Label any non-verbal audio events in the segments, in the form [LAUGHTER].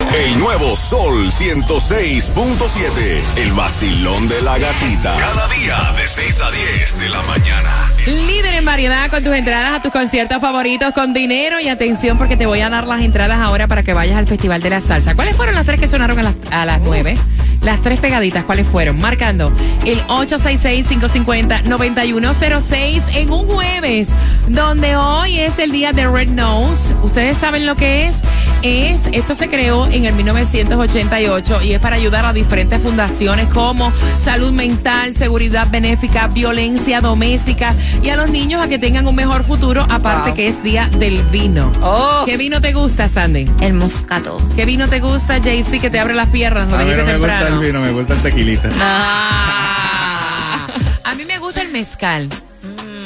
El nuevo Sol 106.7. El vacilón de la gatita. Cada día de 6 a 10 de la mañana. Líder en variedad con tus entradas a tus conciertos favoritos con dinero y atención porque te voy a dar las entradas ahora para que vayas al Festival de la Salsa. ¿Cuáles fueron las tres que sonaron a las, a las 9? Las tres pegaditas, ¿cuáles fueron? Marcando el 866-550-9106 en un jueves, donde hoy es el día de Red Nose. ¿Ustedes saben lo que es? Es, esto se creó en el 1988 y es para ayudar a diferentes fundaciones como salud mental, seguridad benéfica, violencia doméstica y a los niños a que tengan un mejor futuro, aparte Wow. que es día del vino. Oh. ¿Qué vino te gusta, Sandy? El moscato. ¿Qué vino te gusta, JC, que te abre las piernas? A mí no me gusta el vino, me gusta el tequilita. Ah. [LAUGHS] A mí me gusta el mezcal.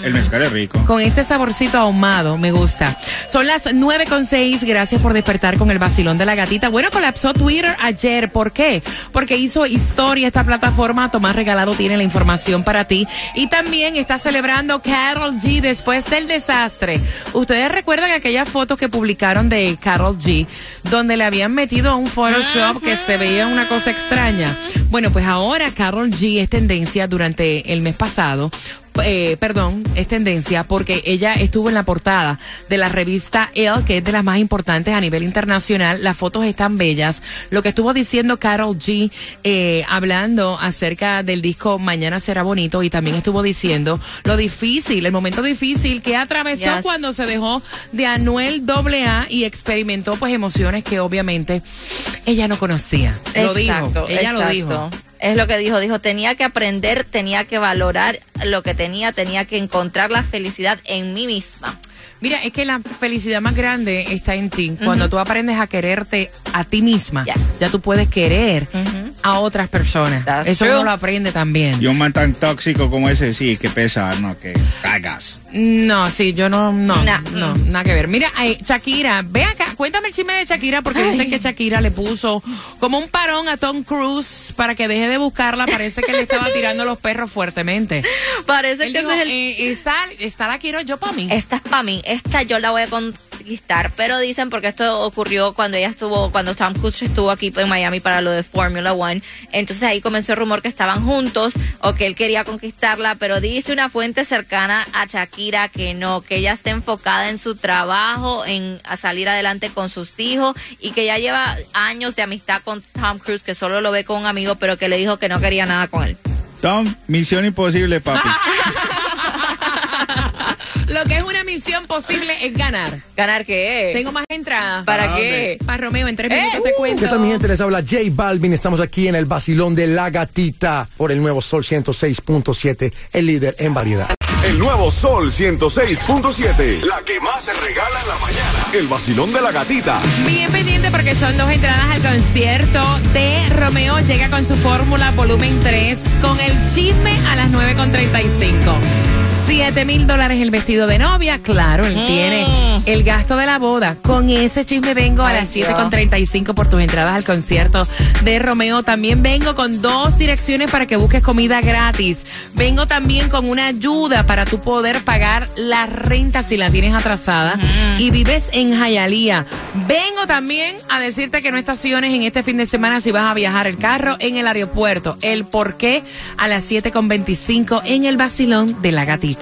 El mezcal es rico. Con ese saborcito ahumado, me gusta. Son las 9 con seis. Gracias por despertar con el vacilón de la gatita. Bueno, colapsó Twitter ayer. ¿Por qué? Porque hizo historia esta plataforma. Tomás Regalado tiene la información para ti. Y también está celebrando Carol G después del desastre. Ustedes recuerdan aquellas fotos que publicaron de Carol G, donde le habían metido un Photoshop que se veía una cosa extraña. Bueno, pues ahora Carol G es tendencia durante el mes pasado eh, perdón, es tendencia porque ella estuvo en la portada de la revista Elle, que es de las más importantes a nivel internacional. Las fotos están bellas. Lo que estuvo diciendo Carol G, eh, hablando acerca del disco Mañana será bonito, y también estuvo diciendo lo difícil, el momento difícil que atravesó Yes. cuando se dejó de Anuel AA y experimentó pues emociones que obviamente ella no conocía. Lo dijo, ella lo dijo. Es lo que dijo, dijo, tenía que aprender, tenía que valorar lo que tenía, tenía que encontrar la felicidad en mí misma. Mira, es que la felicidad más grande está en ti. Cuando tú aprendes a quererte a ti misma, Yes. ya tú puedes querer. A otras personas. That's Eso true. uno lo aprende también. Y un man tan tóxico como ese, sí, que pesa, no, que cagas. No, sí, yo no, no, Nah. no, nada que ver. Mira, eh, Shakira, ve acá, cuéntame el chisme de Shakira porque dicen que Shakira le puso como un parón a Tom Cruise para que deje de buscarla. Parece que le estaba tirando los perros fuertemente. Parece Él que dijo, es el- eh, esta, esta la quiero yo para mí. esta es para mí, esta yo la voy a conquistar, pero dicen porque esto ocurrió cuando ella estuvo, cuando Tom Cruise estuvo aquí en Miami para lo de Formula One, entonces ahí comenzó el rumor que estaban juntos o que él quería conquistarla, pero dice una fuente cercana a Shakira que no, que ella está enfocada en su trabajo, en a salir adelante con sus hijos y que ya lleva años de amistad con Tom Cruise, que solo lo ve con un amigo, pero que le dijo que no quería nada con él. Tom, misión imposible, papi. [LAUGHS] una misión posible es ganar. ¿Ganar qué? Tengo más entradas. ¿Para ¿Para qué? Para Romeo, en tres minutos te cuento. ¿Qué tal mi gente? Les habla J Balvin. Estamos aquí en el Basilón de la Gatita por el nuevo Sol 106.7, el líder en variedad. El nuevo Sol 106.7. La que más se regala en la mañana. El vacilón de la gatita. Bien pendiente porque son dos entradas al concierto de Romeo. Llega con su fórmula volumen 3 con el chisme a las 9.35. 7 mil dólares el vestido de novia. Claro, él tiene el gasto de la boda. Con ese chisme vengo a las Dios. 7.35 por tus entradas al concierto de Romeo. También vengo con dos direcciones para que busques comida gratis. Vengo también con una ayuda para tu poder pagar la renta si la tienes atrasada y vives en Jayalía. Vengo también a decirte que no estaciones en este fin de semana si vas a viajar el carro en el aeropuerto. El por qué a las 7.25 en el vacilón de la gatita.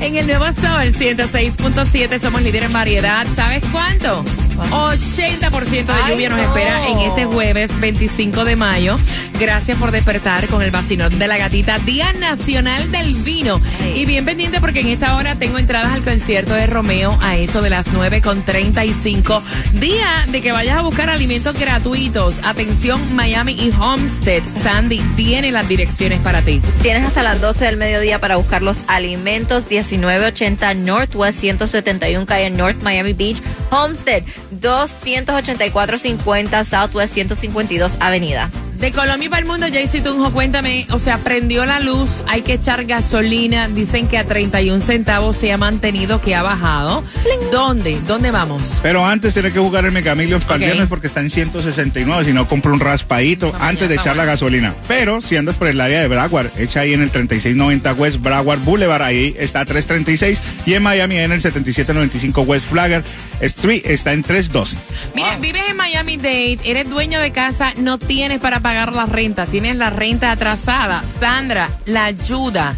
En el Nuevo Sol 106.7 somos líderes en variedad. ¿Sabes cuánto? 80% de Ay, lluvia nos no. espera en este jueves 25 de mayo. Gracias por despertar con el vacilón de la gatita, Día Nacional del Vino. Ay. Y bien pendiente porque en esta hora tengo entradas al concierto de Romeo a eso de las 9 con 35. Día de que vayas a buscar alimentos gratuitos. Atención, Miami y Homestead. Sandy tiene las direcciones para ti. Tienes hasta las 12 del mediodía para buscar los alimentos 1980 Northwest 171 calle North Miami Beach, Homestead 28450 Southwest 152 Avenida. De Colombia para el mundo, Jaycee Tunjo, cuéntame, o sea, prendió la luz, hay que echar gasolina, dicen que a 31 centavos se ha mantenido, que ha bajado. ¿Dónde? ¿Dónde vamos? Pero antes tiene que jugar el Megamillions para Ok. el viernes porque está en 169. Si no, compra un raspadito antes de echar la gasolina. Pero si andas por el área de Broward, echa ahí en el 3690 West Broward Boulevard. Ahí está 336. Y en Miami, en el 7795 West Flagger Street, está en 312. Mira, vives en Miami Dade, eres dueño de casa, no tienes para pagar la renta, tienes la renta atrasada. Sandra, la ayuda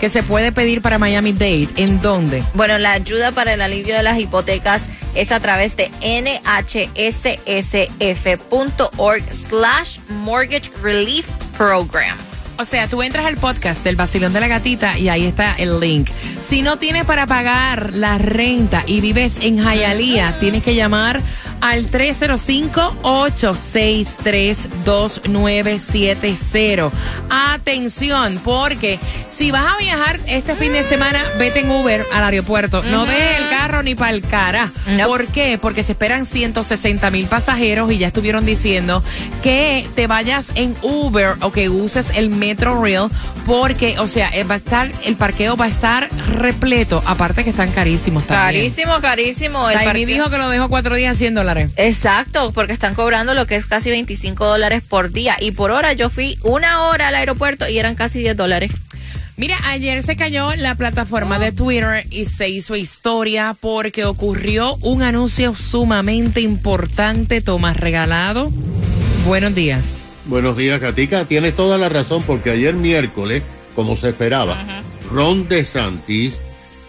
que se puede pedir para Miami Dade, ¿en dónde? Bueno, la ayuda para el alivio de las hipotecas es a través de nhssf.org slash mortgage relief program. O sea, tú entras al podcast del Basilón de la Gatita y ahí está el link. Si no tienes para pagar la renta y vives en Hialeah, tienes que llamar al 305-863-2970. Atención, porque si vas a viajar este fin de semana, vete en Uber al aeropuerto. No dejes el carro ni para el cara. No. ¿Por qué? Porque se esperan 160 mil pasajeros y ya estuvieron diciendo que te vayas en Uber o que uses el Metro Rail porque, o sea, eh, va a estar, el parqueo va a estar repleto. Aparte que están carísimos también. Carísimo, carísimo. El Taimi dijo que lo dejó cuatro días 100 dólares. Exacto, porque están cobrando lo que es casi 25 dólares por día. Y por hora yo fui una hora al aeropuerto y eran casi 10 dólares. Mira, ayer se cayó la plataforma de Twitter y se hizo historia porque ocurrió un anuncio sumamente importante. Tomás Regalado. Buenos días. Buenos días, Katica. Tienes toda la razón porque ayer miércoles, como se esperaba, Ron DeSantis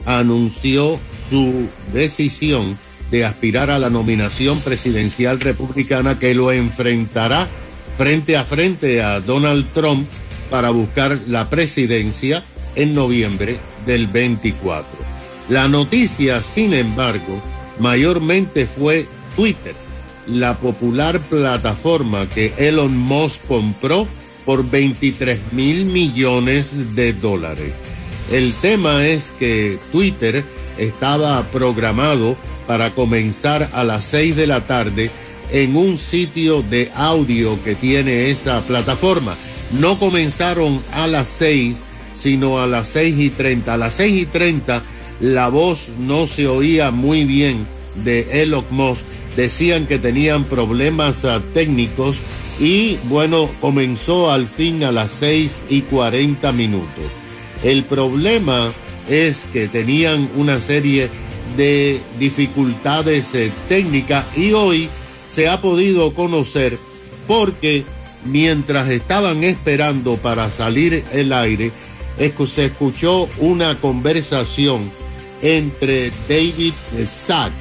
anunció su decisión de aspirar a la nominación presidencial republicana que lo enfrentará frente a frente a Donald Trump para buscar la presidencia en noviembre del 24. La noticia, sin embargo, mayormente fue Twitter la popular plataforma que Elon Musk compró por 23 mil millones de dólares. El tema es que Twitter estaba programado para comenzar a las 6 de la tarde en un sitio de audio que tiene esa plataforma. No comenzaron a las 6, sino a las 6 y 30. A las 6 y 30 la voz no se oía muy bien de Elon Musk decían que tenían problemas ah, técnicos y bueno, comenzó al fin a las 6 y 40 minutos. El problema es que tenían una serie de dificultades eh, técnicas y hoy se ha podido conocer porque mientras estaban esperando para salir el aire, se escuchó una conversación entre David eh, Sachs,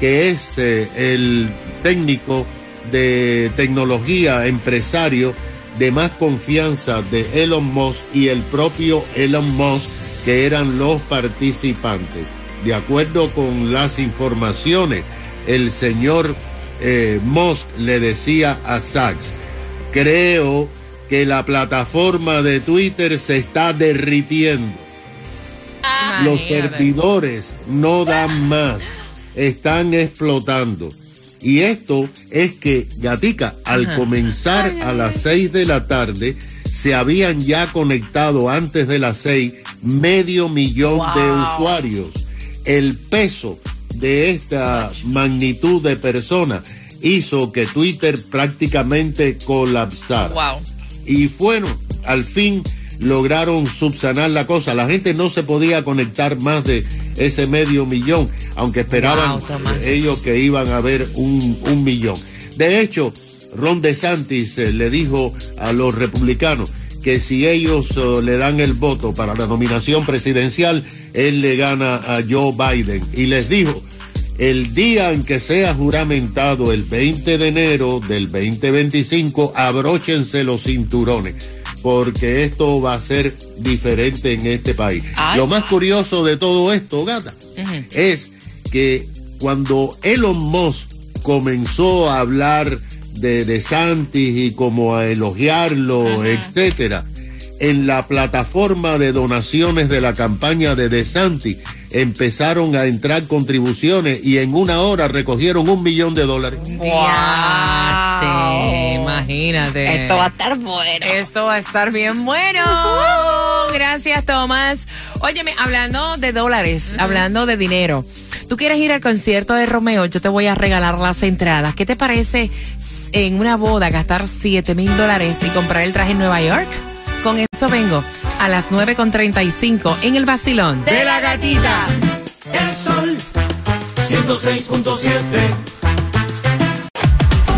que es eh, el técnico de tecnología, empresario de más confianza de Elon Musk y el propio Elon Musk, que eran los participantes. De acuerdo con las informaciones, el señor eh, Musk le decía a Sachs, creo que la plataforma de Twitter se está derritiendo. Los Imagínate. servidores no dan más, están explotando. Y esto es que, Gatica, al comenzar a las 6 de la tarde, se habían ya conectado antes de las 6 medio millón de usuarios. El peso de esta magnitud de personas hizo que Twitter prácticamente colapsara. Wow. Y bueno, al fin lograron subsanar la cosa. La gente no se podía conectar más de ese medio millón, aunque esperaban Wow, ellos que iban a haber un, un millón. De hecho, Ron DeSantis eh, le dijo a los republicanos que si ellos eh, le dan el voto para la nominación presidencial, él le gana a Joe Biden. Y les dijo el día en que sea juramentado, el 20 de enero del 2025, abróchense los cinturones, porque esto va a ser diferente en este país. Ay. Lo más curioso de todo esto, gata, es que cuando Elon Musk comenzó a hablar de, de Santis y como a elogiarlo, etcétera, en la plataforma de donaciones de la campaña de DeSantis empezaron a entrar contribuciones y en una hora recogieron un millón de dólares. Diache, imagínate. Esto va a estar bueno. Esto va a estar bien bueno. Gracias, Tomás. Óyeme, hablando de dólares, hablando de dinero. Tú quieres ir al concierto de Romeo, yo te voy a regalar las entradas. ¿Qué te parece en una boda gastar 7 mil dólares y comprar el traje en Nueva York? Con eso vengo a las 9.35 en el vacilón De la gatita. El sol 106.7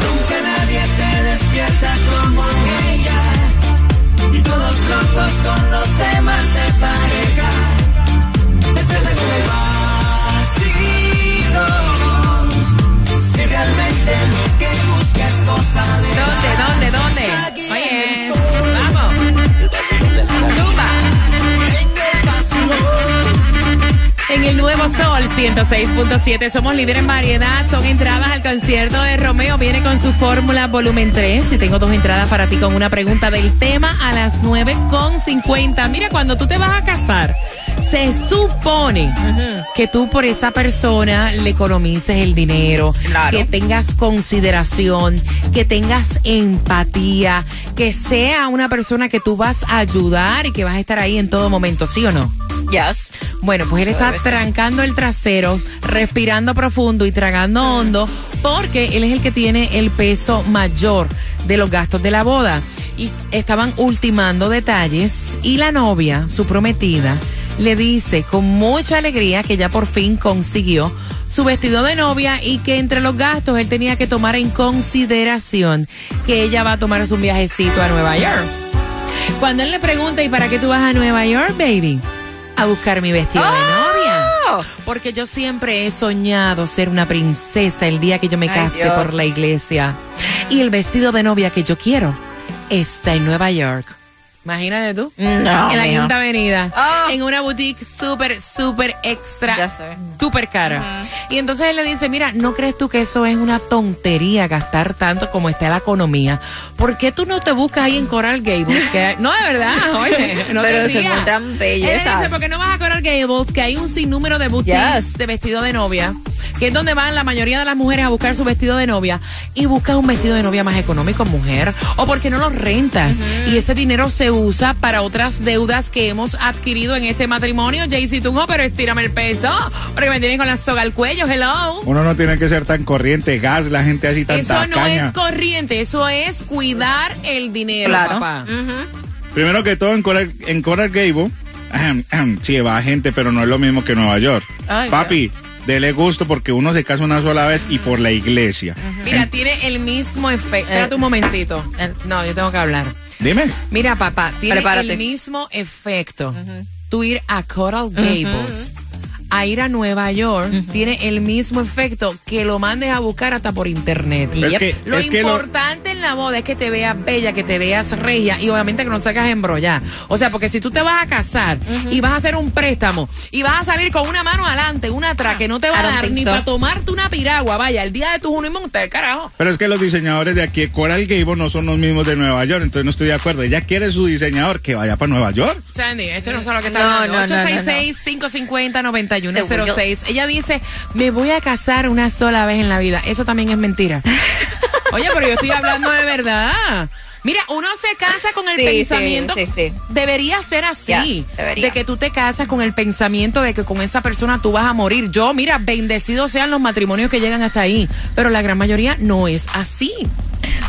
Nunca nadie te despierta como ella Y todos locos con ¿Dónde, dónde, dónde? Oye, vamos. Zumba. En el nuevo Sol 106.7 somos líderes en variedad. Son entradas al concierto de Romeo. Viene con su fórmula volumen 3. Y tengo dos entradas para ti con una pregunta del tema a las 9.50. Mira, cuando tú te vas a casar, se supone que tú por esa persona le economices el dinero, Claro. que tengas consideración, que tengas empatía, que sea una persona que tú vas a ayudar y que vas a estar ahí en todo momento, ¿sí o no? Yes. Bueno, pues él está trancando el trasero, respirando profundo y tragando hondo, porque él es el que tiene el peso mayor de los gastos de la boda. Y estaban ultimando detalles y la novia, su prometida, le dice con mucha alegría que ya por fin consiguió su vestido de novia y que entre los gastos él tenía que tomar en consideración que ella va a tomarse un viajecito a Nueva York. Cuando él le pregunta, ¿y para qué tú vas a Nueva York, baby? A buscar mi vestido de novia. Oh. Porque yo siempre he soñado ser una princesa el día que yo me case por la iglesia. Y el vestido de novia que yo quiero está en Nueva York. Imagínate tú. No, en la mija. Quinta Avenida. Ah. En una boutique súper, súper extra. Súper cara. Y entonces él le dice, mira, ¿no crees tú que eso es una tontería gastar tanto como está la economía? ¿Por qué tú no te buscas ahí en Coral Gables? Que- no, de verdad, [LAUGHS] oye. No Pero se encuentran Él bellezas. dice, ¿por qué no vas a Coral Gables? Que hay un sinnúmero de boutiques Yes. de vestido de novia, que es donde van la mayoría de las mujeres a buscar su vestido de novia y buscas un vestido de novia más económico, mujer. O porque no lo rentas y ese dinero se usa para otras deudas que hemos adquirido en este matrimonio. Jaycee Tunjo, pero estírame el peso, porque me tienen con la soga al cuello, hello. Uno no tiene que ser tan corriente, gas, la gente así tan Eso no es corriente, eso es cuidar el dinero, Claro. papá. Primero que todo, en Coral, en Coral Gable, sí, va gente, pero no es lo mismo que Nueva York. Ay, Papi, dele gusto porque uno se casa una sola vez y por la iglesia. Mira, En- tiene el mismo efecto. Espérate un momentito. No, yo tengo que hablar. Dime. Mira, papá, tiene Prepárate. el mismo efecto. Tú ir a Coral Gables, a ir a Nueva York, tiene el mismo efecto que lo mandes a buscar hasta por internet. Es Yep. que- lo es que lo- importante en la boda es que te veas bella, que te veas regia y obviamente que no salgas embrollar. O sea, porque si tú te vas a casar y vas a hacer un préstamo y vas a salir con una mano adelante, una atrás, que no te va a dar ni para tomarte una piragua, vaya, el día de tu honeymoon, te carajo. Pero es que los diseñadores de aquí, Coral Gable, no son los mismos de Nueva York, entonces no estoy de acuerdo. Ella quiere su diseñador que vaya para Nueva York. Sandy, este no sabe lo que está No, hablando. no, no, no, no. 866-550-9106. Ella dice, me voy a casar una sola vez en la vida. Eso también es mentira. [LAUGHS] Oye, pero yo estoy hablando de verdad. Mira, uno se casa con el Sí, pensamiento. sí, sí, sí. Debería ser así. Debería. de que tú te casas con el pensamiento de que con esa persona tú vas a morir. Yo, mira, bendecidos sean los matrimonios que llegan hasta ahí. Pero la gran mayoría no es así.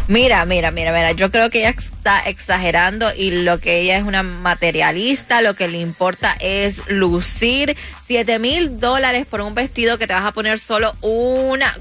Mira, mira, mira, mira, yo creo que ella está exagerando y lo que ella es una materialista, lo que le importa es lucir siete mil dólares por un vestido que te vas a poner solo una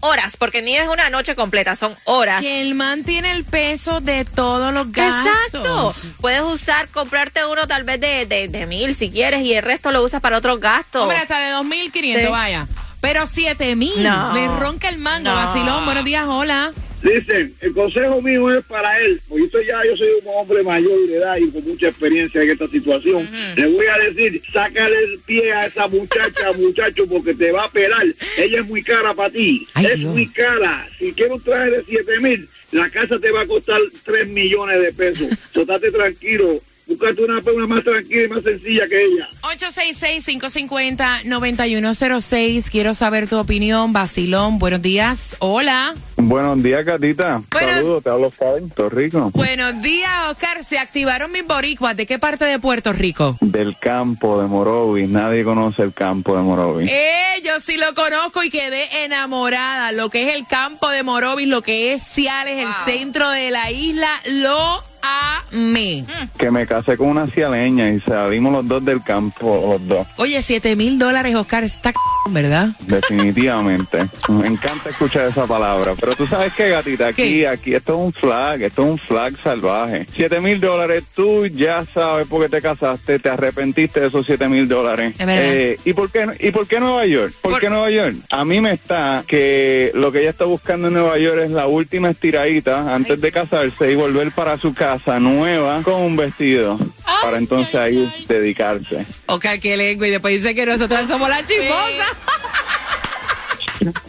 horas, porque ni es una noche completa, son horas. Que el man tiene el peso de todos los gastos. Exacto. Puedes usar, comprarte uno tal vez de, de, de mil si quieres y el resto lo usas para otros gastos. Hombre, hasta de 2.500, Sí. vaya. Pero siete mil. No. Le ronca el mango. No. Vacilón, buenos días, hola. Dicen, el consejo mío es para él, porque soy ya, yo soy un hombre mayor de edad y con mucha experiencia en esta situación. Le voy a decir, sácale el pie a esa muchacha, [LAUGHS] muchacho, porque te va a pelar. Ella es muy cara para ti. Ay, es Dios. muy cara. Si quieres un traje de 7 mil, la casa te va a costar 3 millones de pesos. [LAUGHS] So, estate tranquilo. Búscate una una más tranquila y más sencilla que ella. 866-550-9106. Quiero saber tu opinión. Vacilón, buenos días. Hola. Buenos días, Catita. Bueno. Saludos, te hablo Oscar, Puerto Rico. Buenos días, Oscar. Se activaron mis boricuas. ¿De qué parte de Puerto Rico? Del campo de Morovis. Nadie conoce el campo de Morovis. Eh, yo sí lo conozco y quedé enamorada. Lo que es el campo de Morovis, lo que es Ciales, el centro de la isla, lo amé. Que me casé con una cialeña y salimos los dos del campo, los dos. Oye, siete mil dólares, Oscar, está c- ¿verdad? Definitivamente. Me encanta escuchar esa palabra. Pero tú sabes qué, gatita, aquí, ¿Qué? aquí, esto es un flag, esto es un flag salvaje. Siete mil dólares, tú ya sabes por qué te casaste, te arrepentiste de esos siete mil dólares. Eh, ¿y, por qué, ¿Y por qué Nueva York? ¿Por, Por- qué Nueva York? A mí me está que lo que ella está buscando en Nueva York es la última estiradita antes de casarse y volver para su casa nueva con un vestido. para entonces ahí dedicarse. Oscar, qué lengua. Y después dice que nosotros somos la chismosa.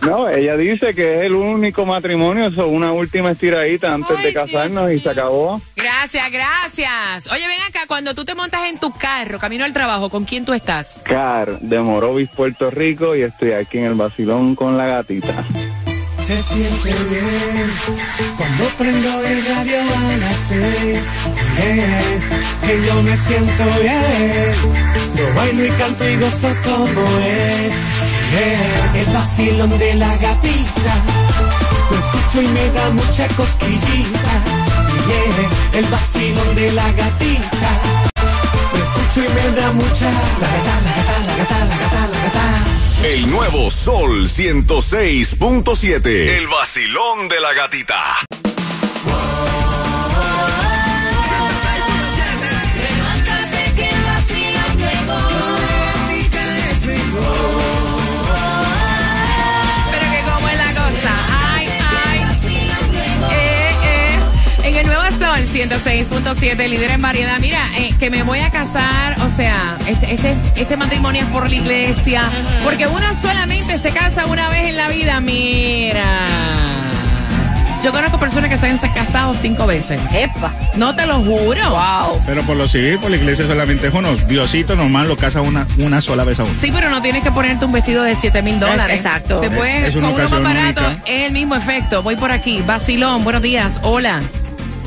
No, ella dice que es el único matrimonio, eso, una última estiradita antes Ay, de Dios casarnos y se acabó. Gracias, gracias. Oye, ven acá, cuando tú te montas en tu carro, camino al trabajo, ¿con quién tú estás? Car de Morovis, Puerto Rico y estoy aquí en el vacilón con la gatita. Se siente bien cuando prendo el radio a las seis. Que yo me siento bien. Yo bailo y canto y gozo como es. El vacilón de la gatita. Lo escucho y me da mucha cosquillita. El vacilón de la gatita. Lo escucho y me da mucha. La gata, la gata, la gata, la gata, la gata. El nuevo Sol 106.7. El vacilón de la gatita. 106.7, líder en variedad. Mira, eh, que me voy a casar, o sea, este, este, este matrimonio es por la iglesia, porque uno solamente se casa una vez en la vida. Mira. Yo conozco personas que se han casado cinco veces. Epa. No te lo juro. Wow. Pero por lo civil, por la iglesia solamente es uno. Diosito normal lo casa una, una sola vez a uno. Sí, pero no tienes que ponerte un vestido de 7 mil dólares. Exacto. Después, Es una con uno más barato, única. es el mismo efecto. Voy por aquí. Vacilón, buenos días. Hola.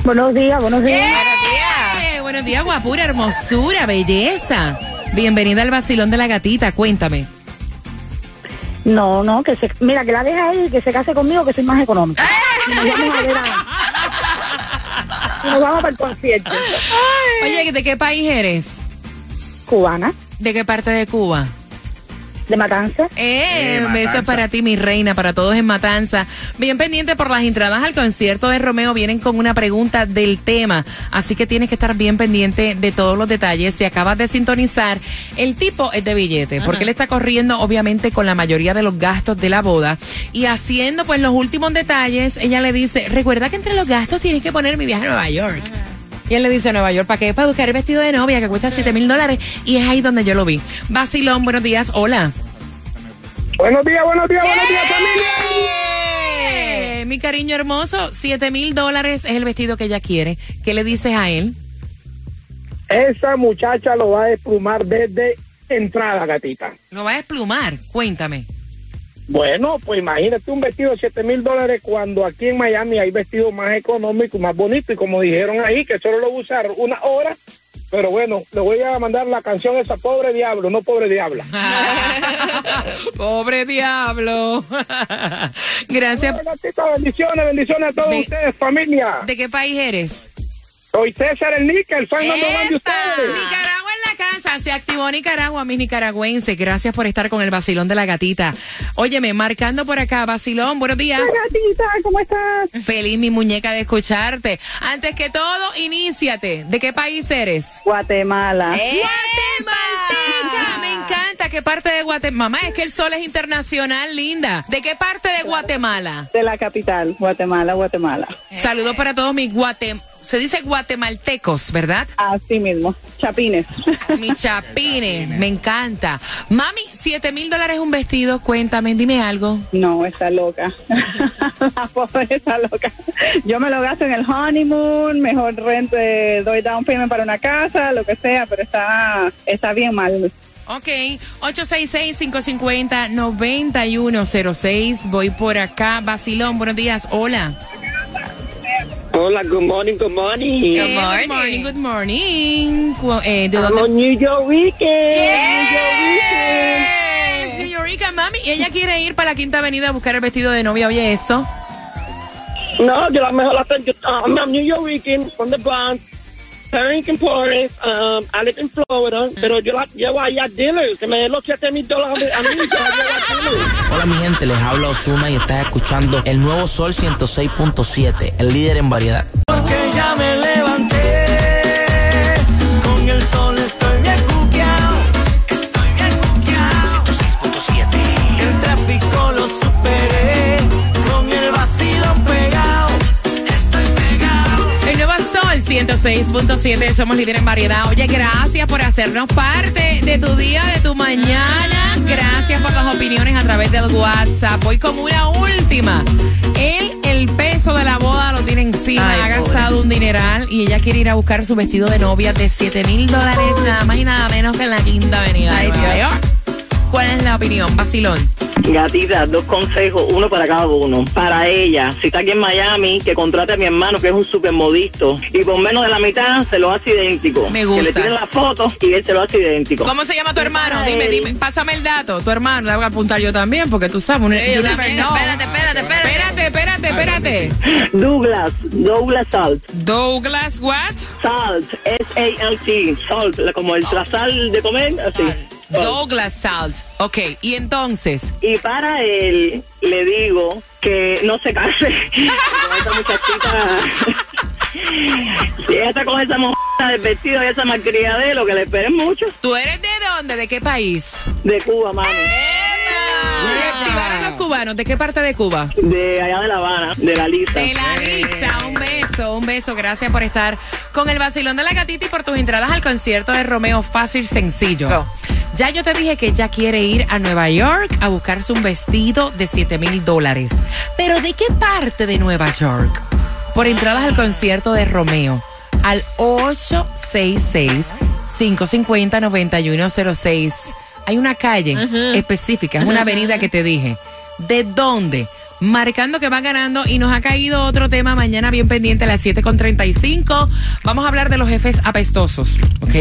Buenos días, buenos días. ¡Eh! Buenos días, guapura, hermosura, belleza. Bienvenida al vacilón de la gatita. Cuéntame. No, no, que se, mira, que la deja ahí, que se case conmigo, que soy más económica. Y nos vamos a ver a- y nos vamos para el concierto. Oye, ¿de qué país eres? Cubana, ¿De qué parte de Cuba? De Matanza. Eh, Eh, beso para ti, mi reina, para todos en Matanza. Bien pendiente por las entradas al concierto de Romeo. Vienen con una pregunta del tema. Así que tienes que estar bien pendiente de todos los detalles. Si acabas de sintonizar, el tipo es de billete, porque él está corriendo, obviamente, con la mayoría de los gastos de la boda. Y haciendo, pues, los últimos detalles, ella le dice: Recuerda que entre los gastos tienes que poner mi viaje a Nueva York. Y él le dice a Nueva York, ¿para qué? Para buscar el vestido de novia que cuesta 7 mil dólares. Y es ahí donde yo lo vi. Basilón, buenos días. Hola. Buenos días, buenos días, buenos días, Eh, Mi cariño hermoso, 7 mil dólares es el vestido que ella quiere. ¿Qué le dices a él? Esa muchacha lo va a desplumar desde entrada, gatita. Lo va a desplumar. Cuéntame. Bueno, pues imagínate un vestido de 7 mil dólares cuando aquí en Miami hay vestidos más económicos, más bonitos y como dijeron ahí, que solo lo voy a usar una hora. Pero bueno, le voy a mandar la canción esa pobre diablo, no pobre diabla. [LAUGHS] Pobre diablo. [LAUGHS] Gracias. Bueno, bendiciones, bendiciones a todos ustedes, familia. ¿De qué país eres? Soy César el Nica, el fan de ustedes. Nicaragua en la casa. Se activó Nicaragua, mis nicaragüenses. Gracias por estar con el vacilón de la gatita. Óyeme, marcando por acá, vacilón, buenos días. Gatita, ¿cómo estas? Feliz, mi muñeca, de escucharte. Antes que todo, iníciate. ¿De qué país eres? Guatemala. ¡Epa! Guatemalteca, me encanta. ¿Qué parte de Guatemala? Mamá, es que el sol es internacional, linda. ¿De qué parte de Guatemala? De la capital, Guatemala, Guatemala. Saludos para todos mis guatem... Se dice guatemaltecos, ¿verdad? Así mismo, chapines. Mis chapines, me encanta. Mami, 7 mil dólares un vestido, cuéntame, dime algo. No, está loca. [LAUGHS] La pobre está loca. Yo me lo gasto en el honeymoon, mejor rento, eh, doy down payment para una casa, lo que sea, pero está, está bien mal. Ok, 866-550-9106. Voy por acá. Basilón, buenos días. Hola. Hola, good morning, good morning. Good morning. Good morning. Cu- eh, ¿De I'm dónde? New York weekend. Yes, New York, mami. Y ella quiere ir para la Quinta Avenida a buscar el vestido de novia. Oye, eso. No, yo la mejor la tengo. I'm on New York weekend from the Bronx. Parents and Forest, um, I live in Florida, pero yo la llevo allá a dealers, que me den los 7 mil dólares a mí, yo la llevo a dealers. Hola mi gente, les habla Osuna y estás escuchando el nuevo Sol 106.7, el líder en variedad. Porque ya me levanté. 106.7, somos líder en variedad. Oye, gracias por hacernos parte de tu día, de tu mañana. Gracias por las opiniones a través del WhatsApp. Voy como una última. Él, el peso de la boda lo tiene encima, Ay, ha pobre. gastado un dineral y ella quiere ir a buscar su vestido de novia de 7 mil dólares, nada más y nada menos que en la quinta avenida. de Ay, Nueva Dios. York. ¿Cuál es la opinión, Basilón? Gatita, dos consejos, uno para cada uno. Para ella, si está aquí en Miami, que contrate a mi hermano, que es un supermodisto, y por menos de la mitad se lo hace idéntico. Me gusta. Que le tiren la foto y él se lo hace idéntico. ¿Cómo se llama tu hermano? Dime, dime, pásame el dato. Tu hermano, la voy a apuntar yo también, porque tú sabes. un- Sí, yo también. know. Espérate, espérate, espérate. Espérate, espérate, espérate. Douglas, Douglas Salt. Douglas, what? Salt, S-A-L-T, Salt, como el la sal de comer, así. Salt. Douglas Salt. Ok, y entonces. Y para él, le digo que no se case [LAUGHS] con esa muchachita. Si [LAUGHS] ella está con esa mujer del vestido y esa malcriadero, que le esperen mucho. ¿Tú eres de dónde? ¿De qué país? De Cuba, mami. Se activaron los cubanos. ¿De qué parte de Cuba? De allá de La Habana, de la lista. De la lista. Un beso, un beso. Gracias por estar con el vacilón de la gatita y por tus entradas al concierto de Romeo Fácil Sencillo. Go. Ya yo te dije que ella quiere ir a Nueva York a buscarse un vestido de 7 mil dólares. Pero ¿de qué parte de Nueva York? Por entradas al concierto de Romeo al 866-550-9106. Hay una calle específica, es una avenida que te dije. ¿De dónde? Marcando que va ganando y nos ha caído otro tema mañana bien pendiente a las 7.35. Vamos a hablar de los jefes apestosos, ¿ok?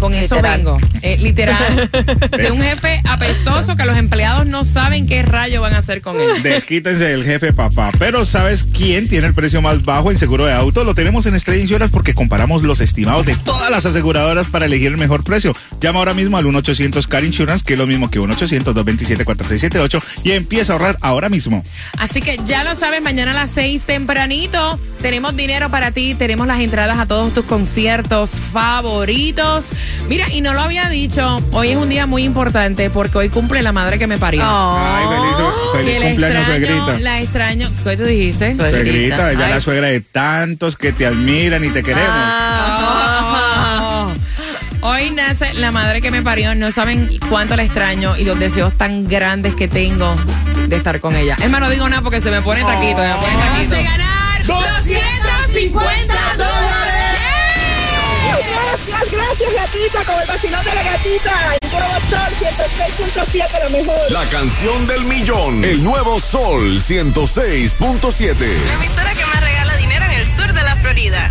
Con eso Literal. vengo. Eh, literal. [LAUGHS] de un jefe apestoso que los empleados no saben qué rayo van a hacer con él. Desquítense del jefe papá. Pero ¿sabes quién tiene el precio más bajo en seguro de auto? Lo tenemos en Estrella Insurance porque comparamos los estimados de todas las aseguradoras para elegir el mejor precio. Llama ahora mismo al 1-800 Car Insurance, que es lo mismo que 1-800-227-4678 y empieza a ahorrar ahora mismo. Así que ya lo sabes, mañana a las 6 tempranito tenemos dinero para ti, tenemos las entradas a todos tus conciertos favoritos. Mira, y no lo había dicho, hoy es un día muy importante porque hoy cumple la madre que me parió. Ay, feliz, feliz cumpleaños, extraño, suegrita. la extraño. ¿Qué tú dijiste? Suegrita, ella es Ay. la suegra de tantos que te admiran y te queremos. Ah. [LAUGHS] Hoy nace la madre que me parió. No saben cuánto la extraño y los deseos tan grandes que tengo de estar con ella. Es más, no digo nada porque se me pone oh. taquito, oh. me pone taquito. Vamos a ganar 250 dólares. Gracias, gracias, gatita, con el vacilón de la gatita. El nuevo Sol 106.7, lo mejor. La canción del millón. El nuevo Sol 106.7. La emisora que más regala dinero en el sur de la Florida.